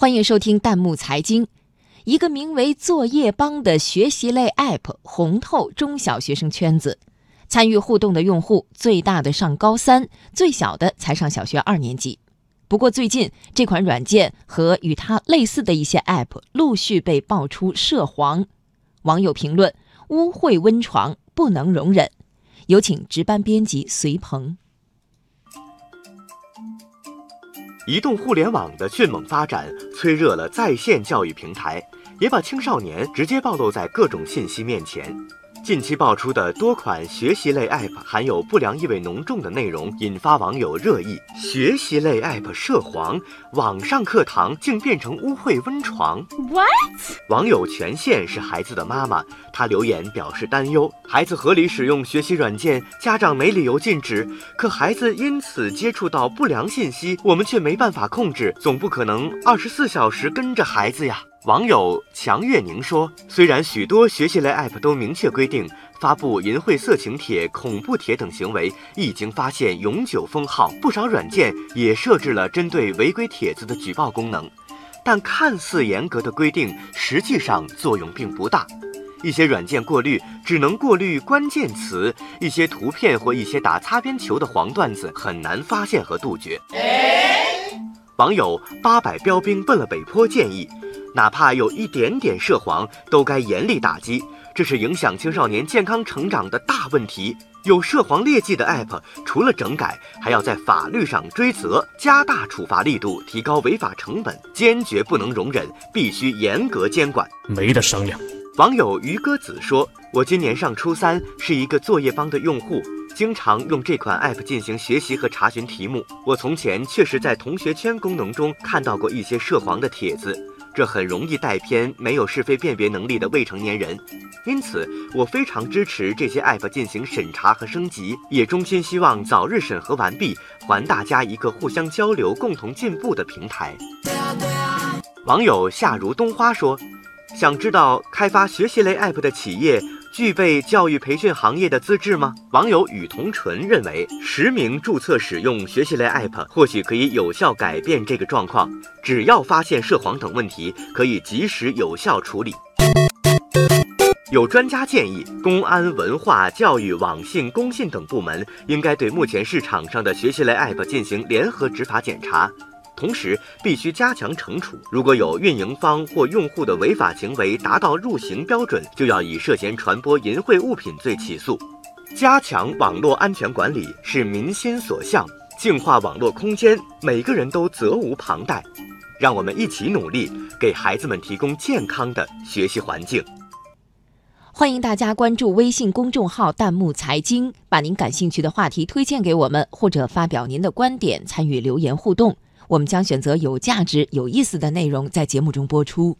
欢迎收听弹幕财经。一个名为“作业帮”的学习类 App 红透中小学生圈子，参与互动的用户最大的上高三，最小的才上小学二年级。不过最近，这款软件和与它类似的一些 App 陆续被爆出涉黄，网友评论：“污秽温床，不能容忍。”有请值班编辑隋鹏。移动互联网的迅猛发展，催热了在线教育平台，也把青少年直接暴露在各种信息面前。近期爆出的多款学习类 App 含有不良意味浓重的内容，引发网友热议。学习类 App 涉黄，网上课堂竟变成污秽温床。What？网友权限是孩子的妈妈，她留言表示担忧：孩子合理使用学习软件，家长没理由禁止，可孩子因此接触到不良信息，我们却没办法控制，总不可能二十四小时跟着孩子呀。网友强月宁说：“虽然许多学习类 App 都明确规定发布淫秽色情帖、恐怖帖等行为一经发现永久封号，不少软件也设置了针对违规帖子的举报功能，但看似严格的规定，实际上作用并不大。一些软件过滤只能过滤关键词，一些图片或一些打擦边球的黄段子很难发现和杜绝。”网友八百标兵奔了北坡建议。哪怕有一点点涉黄，都该严厉打击。这是影响青少年健康成长的大问题。有涉黄劣迹的 App，除了整改，还要在法律上追责，加大处罚力度，提高违法成本，坚决不能容忍，必须严格监管，没得商量。网友于歌子说：“我今年上初三，是一个作业帮的用户，经常用这款 App 进行学习和查询题目。我从前确实在同学圈功能中看到过一些涉黄的帖子。”这很容易带偏没有是非辨别能力的未成年人，因此我非常支持这些 app 进行审查和升级，也衷心希望早日审核完毕，还大家一个互相交流、共同进步的平台。网友夏如冬花说：“想知道开发学习类 app 的企业。”具备教育培训行业的资质吗？网友雨同纯认为，实名注册使用学习类 App 或许可以有效改变这个状况。只要发现涉黄等问题，可以及时有效处理。有专家建议，公安、文化、教育、网信、工信等部门应该对目前市场上的学习类 App 进行联合执法检查。同时，必须加强惩处。如果有运营方或用户的违法行为达到入刑标准，就要以涉嫌传播淫秽物品罪起诉。加强网络安全管理是民心所向，净化网络空间，每个人都责无旁贷。让我们一起努力，给孩子们提供健康的学习环境。欢迎大家关注微信公众号“弹幕财经”，把您感兴趣的话题推荐给我们，或者发表您的观点，参与留言互动。我们将选择有价值、有意思的内容在节目中播出。